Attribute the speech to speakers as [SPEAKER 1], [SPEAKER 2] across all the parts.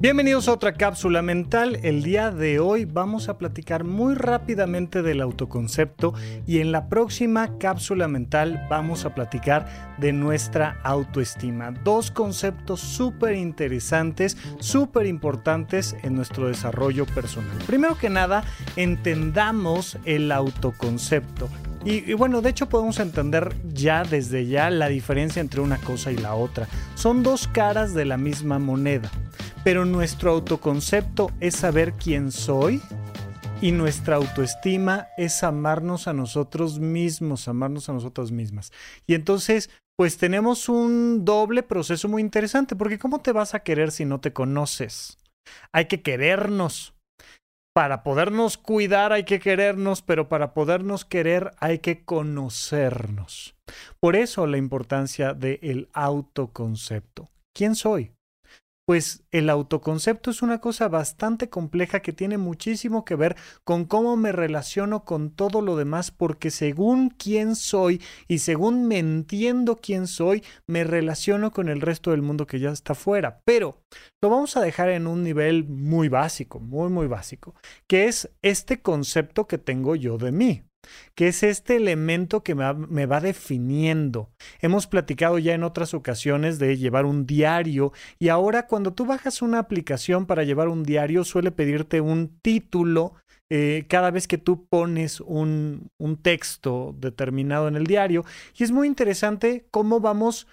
[SPEAKER 1] Bienvenidos a otra cápsula mental. El día de hoy vamos a platicar muy rápidamente del autoconcepto y en la próxima cápsula mental vamos a platicar de nuestra autoestima. Dos conceptos súper interesantes, súper importantes en nuestro desarrollo personal. Primero que nada, entendamos el autoconcepto. Y, y, bueno, de hecho podemos entender ya desde ya la diferencia entre una cosa y la otra. Son dos caras de la misma moneda. Pero nuestro autoconcepto es saber quién soy y nuestra autoestima es amarnos a nosotros mismos, amarnos a nosotras mismas. Y entonces, pues tenemos un doble proceso muy interesante, porque ¿cómo te vas a querer si no te conoces? Hay que querernos. Para podernos cuidar hay que querernos, pero para podernos querer hay que conocernos. Por eso la importancia del autoconcepto. ¿Quién soy? Pues el autoconcepto es una cosa bastante compleja que tiene muchísimo que ver con cómo me relaciono con todo lo demás, porque según quién soy y según me entiendo quién soy, me relaciono con el resto del mundo que ya está fuera. Pero lo vamos a dejar en un nivel muy básico, muy, muy básico, que es este concepto que tengo yo de mí que es este elemento que me va, definiendo. Hemos platicado ya en otras ocasiones de llevar un diario y ahora cuando tú bajas una aplicación para llevar un diario suele pedirte un título eh, cada vez que tú pones un, un texto determinado en el diario y es muy interesante cómo vamos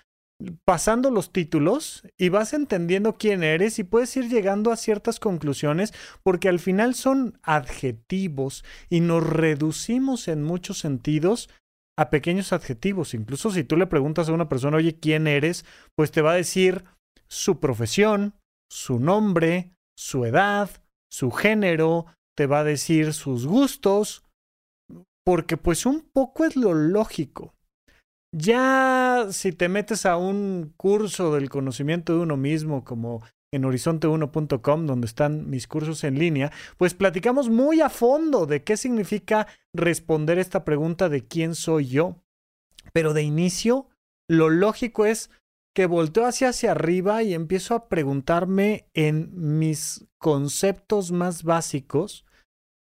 [SPEAKER 1] pasando los títulos y vas entendiendo quién eres y puedes ir llegando a ciertas conclusiones porque al final son adjetivos y nos reducimos en muchos sentidos a pequeños adjetivos. Incluso si tú le preguntas a una persona, oye, ¿quién eres? Pues te va a decir su profesión, su nombre, su edad, su género, te va a decir sus gustos, porque pues un poco es lo lógico. Ya si te metes a un curso del conocimiento de uno mismo, como en horizonte1.com, donde están mis cursos en línea, pues platicamos muy a fondo de qué significa responder esta pregunta de quién soy yo. Pero de inicio, lo lógico es que volteo hacia hacia arriba y empiezo a preguntarme en mis conceptos más básicos,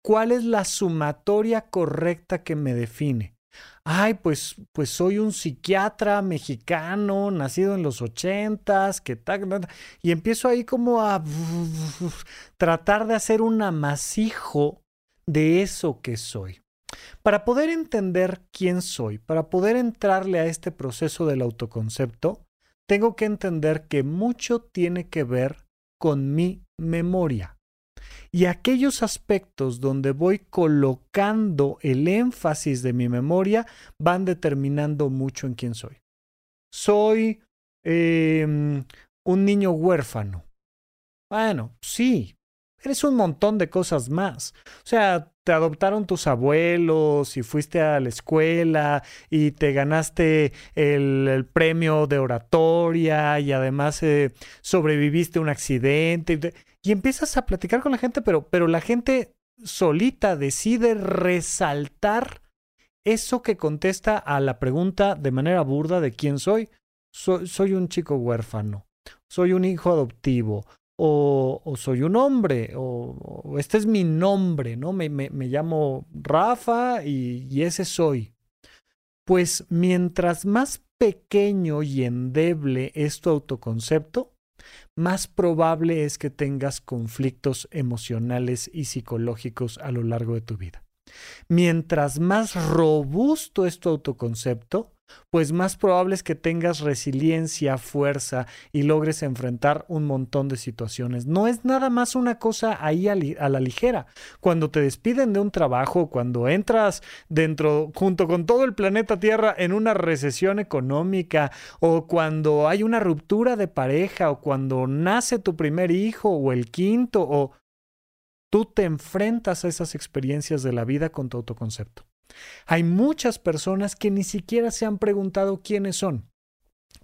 [SPEAKER 1] ¿cuál es la sumatoria correcta que me define? Ay, pues, pues soy un psiquiatra mexicano, nacido en los ochentas, que tal, y empiezo ahí como a tratar de hacer un amasijo de eso que soy. Para poder entender quién soy, para poder entrarle a este proceso del autoconcepto, tengo que entender que mucho tiene que ver con mi memoria. Y aquellos aspectos donde voy colocando el énfasis de mi memoria van determinando mucho en quién soy. Soy em, un niño huérfano. Bueno, sí, eres un montón de cosas más. O sea, te adoptaron tus abuelos y fuiste a la escuela y te ganaste el, premio de oratoria y además eh, sobreviviste a un accidente y empiezas a platicar con la gente, pero, pero la gente solita decide resaltar eso que contesta a la pregunta de manera burda de quién soy. soy un chico huérfano, soy un hijo adoptivo, o, o soy un hombre, o, este es mi nombre, ¿no? Me, me, me llamo Rafa y, y ese soy. Pues mientras más pequeño y endeble es tu autoconcepto, más probable es que tengas conflictos emocionales y psicológicos a lo largo de tu vida. Mientras más robusto es tu autoconcepto, pues más probable es que tengas resiliencia, fuerza y logres enfrentar un montón de situaciones. No es nada más una cosa ahí a, la ligera. Cuando te despiden de un trabajo, cuando entras dentro, junto con todo el planeta Tierra, en una recesión económica, o cuando hay una ruptura de pareja, o cuando nace tu primer hijo, o el quinto, o tú te enfrentas a esas experiencias de la vida con tu autoconcepto. Hay muchas personas que ni siquiera se han preguntado quiénes son.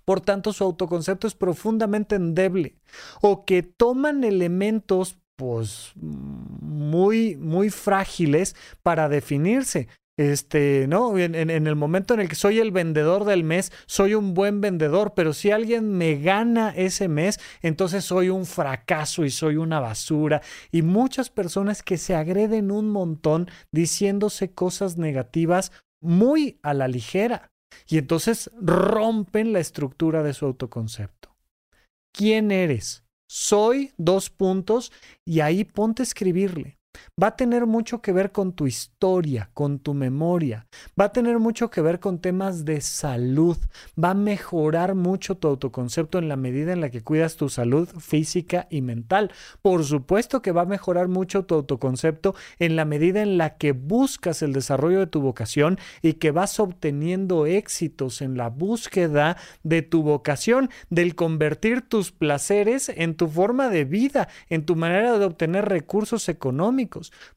[SPEAKER 1] Por tanto, su autoconcepto es profundamente endeble o que toman elementos pues muy muy frágiles para definirse. Este, ¿no? En, en, el momento en el que soy el vendedor del mes, soy un buen vendedor, pero si alguien me gana ese mes, entonces soy un fracaso y soy una basura. Y muchas personas que se agreden un montón diciéndose cosas negativas muy a la ligera. Y entonces rompen la estructura de su autoconcepto. ¿Quién eres? Soy dos puntos y ahí ponte a escribirle va a tener mucho que ver con tu historia, con tu memoria, va a tener mucho que ver con temas de salud, va a mejorar mucho tu autoconcepto en la medida en la que cuidas tu salud física y mental. Por supuesto que va a mejorar mucho tu autoconcepto en la medida en la que buscas el desarrollo de tu vocación y que vas obteniendo éxitos en la búsqueda de tu vocación, del convertir tus placeres en tu forma de vida, en tu manera de obtener recursos económicos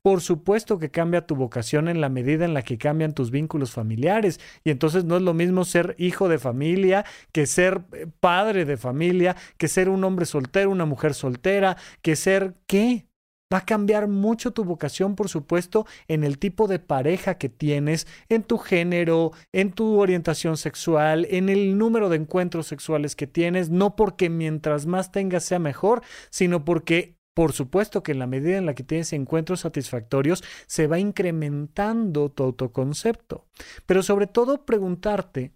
[SPEAKER 1] por supuesto que cambia tu vocación en la medida en la que cambian tus vínculos familiares. Y entonces no es lo mismo ser hijo de familia que ser eh, padre de familia, que ser un hombre soltero, una mujer soltera, que ser qué. Va a cambiar mucho tu vocación, por supuesto, en el tipo de pareja que tienes, en tu género, en tu orientación sexual, en el número de encuentros sexuales que tienes, no porque mientras más tengas sea mejor, sino porque por supuesto que en la medida en la que tienes encuentros satisfactorios, se va incrementando tu autoconcepto. Pero sobre todo preguntarte,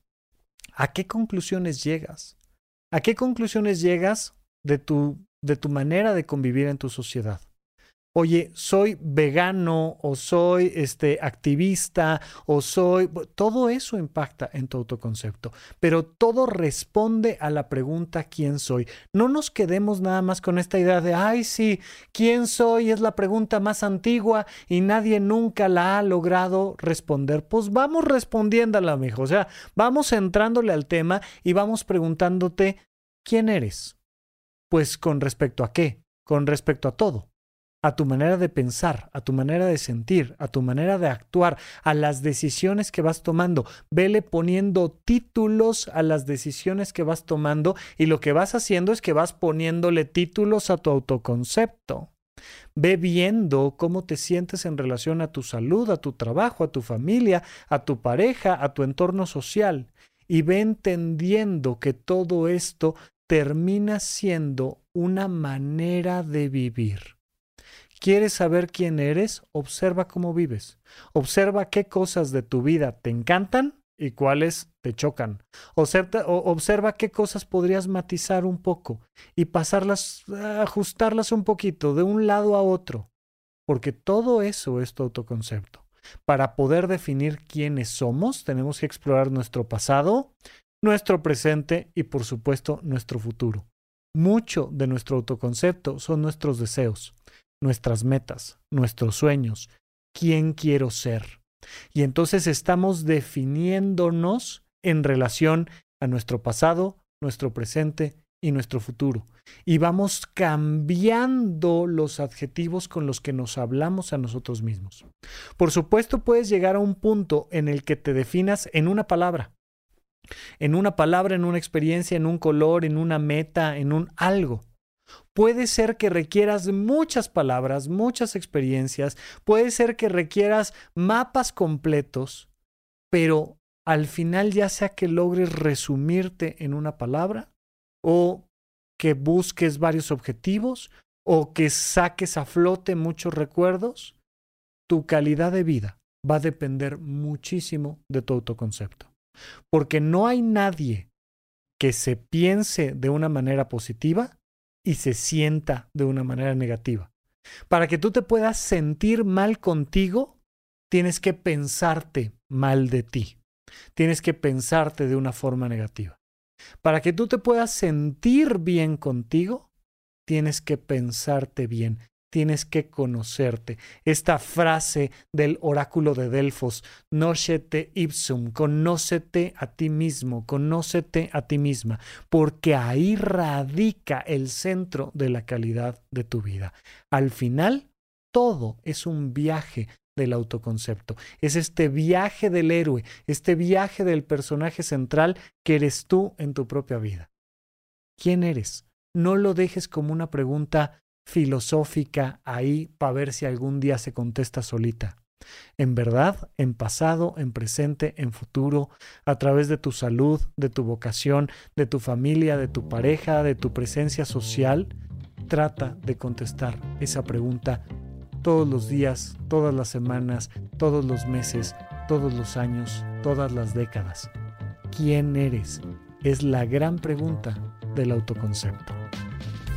[SPEAKER 1] ¿a qué conclusiones llegas? ¿A qué conclusiones llegas de tu, de tu manera de convivir en tu sociedad? Oye, soy vegano o soy este, activista o soy... Todo eso impacta en tu autoconcepto, pero todo responde a la pregunta ¿quién soy? No nos quedemos nada más con esta idea de, ay, sí, ¿quién soy? Es la pregunta más antigua y nadie nunca la ha logrado responder. Pues vamos respondiéndola, mijo. O sea, vamos entrándole al tema y vamos preguntándote, ¿quién eres? Pues con respecto a qué? Con respecto a todo a tu manera de pensar, a tu manera de sentir, a tu manera de actuar, a las decisiones que vas tomando. Vele poniendo títulos a las decisiones que vas tomando y lo que vas haciendo es que vas poniéndole títulos a tu autoconcepto. Ve viendo cómo te sientes en relación a tu salud, a tu trabajo, a tu familia, a tu pareja, a tu entorno social. Y ve entendiendo que todo esto termina siendo una manera de vivir. ¿Quieres saber quién eres? Observa cómo vives. Observa qué cosas de tu vida te encantan y cuáles te chocan. Observa, observa qué cosas podrías matizar un poco y pasarlas, ajustarlas un poquito de un lado a otro. Porque todo eso es tu autoconcepto. Para poder definir quiénes somos, tenemos que explorar nuestro pasado, nuestro presente y por supuesto nuestro futuro. Mucho de nuestro autoconcepto son nuestros deseos nuestras metas, nuestros sueños, quién quiero ser. Y entonces estamos definiéndonos en relación a nuestro pasado, nuestro presente y nuestro futuro. Y vamos cambiando los adjetivos con los que nos hablamos a nosotros mismos. Por supuesto, puedes llegar a un punto en el que te definas en una palabra. En una palabra, en una experiencia, en un color, en una meta, en un algo. Puede ser que requieras muchas palabras, muchas experiencias, puede ser que requieras mapas completos, pero al final ya sea que logres resumirte en una palabra o que busques varios objetivos o que saques a flote muchos recuerdos, tu calidad de vida va a depender muchísimo de tu autoconcepto. Porque no hay nadie que se piense de una manera positiva y se sienta de una manera negativa. Para que tú te puedas sentir mal contigo, tienes que pensarte mal de ti. Tienes que pensarte de una forma negativa. Para que tú te puedas sentir bien contigo, tienes que pensarte bien tienes que conocerte. Esta frase del oráculo de Delfos, Nocete ipsum, conócete a ti mismo, conócete a ti misma, porque ahí radica el centro de la calidad de tu vida. Al final, todo es un viaje del autoconcepto. Es este viaje del héroe, este viaje del personaje central que eres tú en tu propia vida. ¿Quién eres? No lo dejes como una pregunta filosófica ahí para ver si algún día se contesta solita. En verdad, en pasado, en presente, en futuro, a través de tu salud, de tu vocación, de tu familia, de tu pareja, de tu presencia social, trata de contestar esa pregunta todos los días, todas las semanas, todos los meses, todos los años, todas las décadas. ¿Quién eres? Es la gran pregunta del autoconcepto.